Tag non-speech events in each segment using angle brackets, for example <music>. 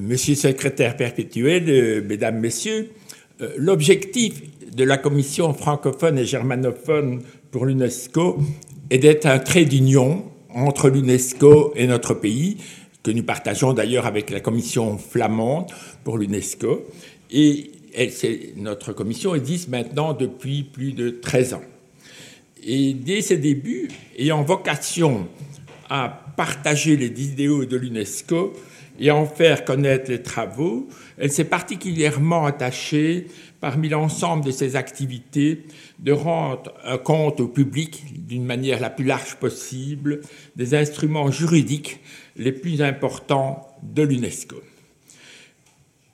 Monsieur le secrétaire perpétuel, mesdames, messieurs, l'objectif de la Commission francophone et germanophone pour l'UNESCO est d'être un trait d'union entre l'UNESCO et notre pays, que nous partageons d'ailleurs avec la Commission flamande pour l'UNESCO. Et notre commission existe maintenant depuis plus de 13 ans. Et dès ses débuts, ayant vocation à partager les idéaux de l'UNESCO et en faire connaître les travaux, elle s'est particulièrement attachée, parmi l'ensemble de ses activités, de rendre compte au public, d'une manière la plus large possible, des instruments juridiques les plus importants de l'UNESCO.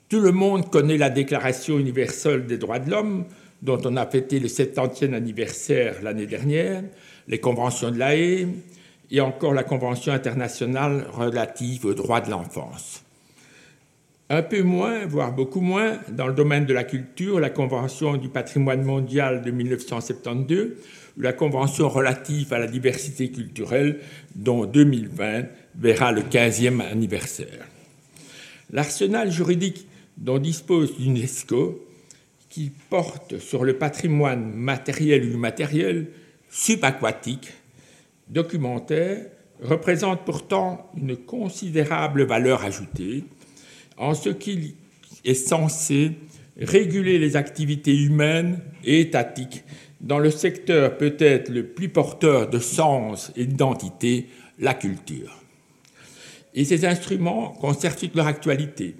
Tout le monde connaît la Déclaration universelle des droits de l'homme, dont on a fêté le 70e anniversaire l'année dernière, les conventions de la haie et encore la Convention internationale relative aux droits de l'enfance. Un peu moins, voire beaucoup moins, dans le domaine de la culture, la Convention du patrimoine mondial de 1972 ou la Convention relative à la diversité culturelle dont 2020 verra le 15e anniversaire. L'arsenal juridique dont dispose l'UNESCO qui porte sur le patrimoine matériel ou immatériel, subaquatique, documentaire, représente pourtant une considérable valeur ajoutée en ce qu'il est censé réguler les activités humaines et étatiques dans le secteur peut-être le plus porteur de sens et d'identité, la culture. Et ces instruments conservent toute leur actualité,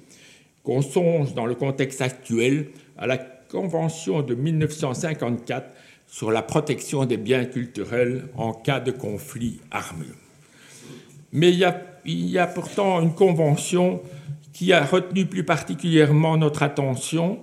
qu'on songe dans le contexte actuel à la Convention de 1954 sur la protection des biens culturels en cas de conflit armé. Mais il y, a, pourtant une convention qui a retenu plus particulièrement notre attention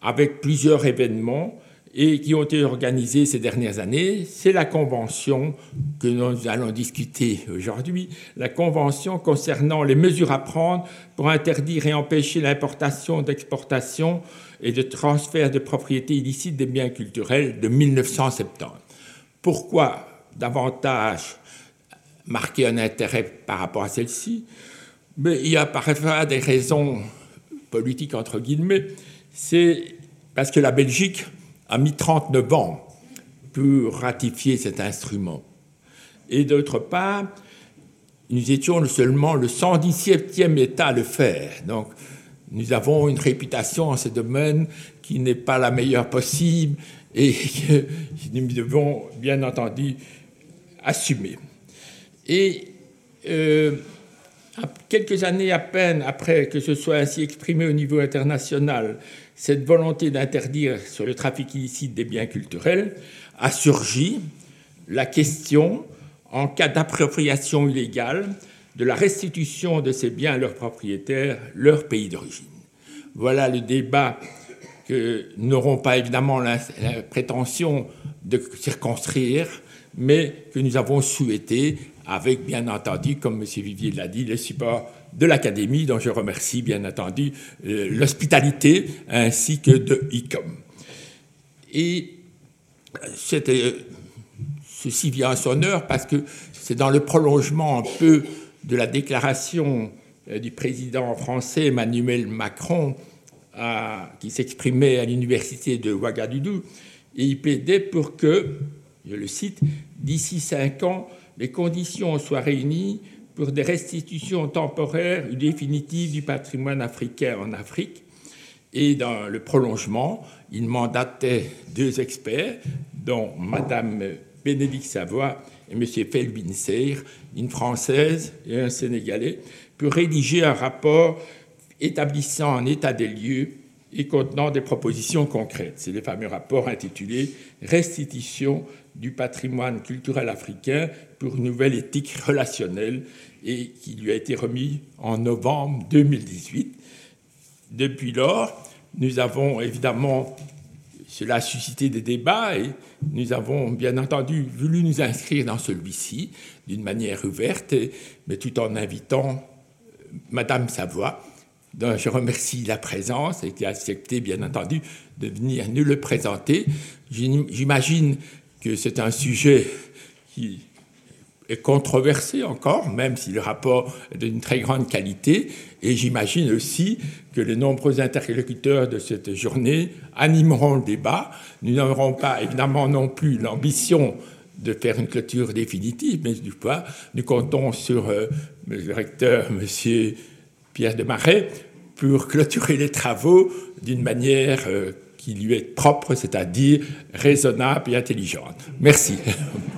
avec plusieurs événements et qui ont été organisés ces dernières années, c'est la convention que nous allons discuter aujourd'hui, la convention concernant les mesures à prendre pour interdire et empêcher l'importation, d'exportation et de transfert de propriété illicite des biens culturels de 1970. Pourquoi davantage marquer un intérêt par rapport à celle-ci? Il y a parfois des raisons politiques entre guillemets. C'est parce que la Belgique a mis 39 ans pour ratifier cet instrument. Et d'autre part, nous étions seulement le 117e État à le faire. Donc, nous avons une réputation en ce domaine qui n'est pas la meilleure possible et que <laughs> nous devons bien entendu assumer. Et euh, quelques années à peine après que ce soit ainsi exprimé au niveau international, cette volonté d'interdire sur le trafic illicite des biens culturels a surgi la question, en cas d'appropriation illégale, de la restitution de ces biens à leurs propriétaires, leur pays d'origine. Voilà le débat que n'auront pas évidemment la, prétention de circonscrire, mais que nous avons souhaité, avec bien entendu, comme M. Vivier l'a dit, le support de l'Académie, dont je remercie bien entendu euh, l'hospitalité ainsi que de ICOM. Et euh, ceci vient à son heure parce que c'est dans le prolongement un peu de la déclaration euh, du président français Emmanuel Macron qui s'exprimait à l'université de Ouagadougou et il plaidait pour que, je le cite, d'ici cinq ans, les conditions soient réunies pour des restitutions temporaires ou définitives du patrimoine africain en Afrique. Et dans le prolongement, il mandatait deux experts, dont Mme Bénédicte Savoie et M. Felbin Seir, une Française et un Sénégalais, pour rédiger un rapport établissant un état des lieux et contenant des propositions concrètes. C'est le fameux rapport intitulé Restitution du patrimoine culturel africain pour une nouvelle éthique relationnelle et qui lui a été remis en novembre 2018. Depuis lors, nous avons évidemment, cela a suscité des débats et nous avons bien entendu voulu nous inscrire dans celui-ci d'une manière ouverte, mais tout en invitant Madame Savoie, dont je remercie la présence et qui a accepté bien entendu de venir nous le présenter. J'imagine que c'est un sujet qui est controversé encore, même si le rapport est d'une très grande qualité. Et j'imagine aussi que les nombreux interlocuteurs de cette journée animeront le débat. Nous n'aurons pas évidemment non plus l'ambition de faire une clôture définitive, mais du coup, nous comptons sur euh, le recteur, M. Pierre de Marais, pour clôturer les travaux d'une manière euh, qui lui est propre, c'est-à-dire raisonnable et intelligente. Merci. <laughs>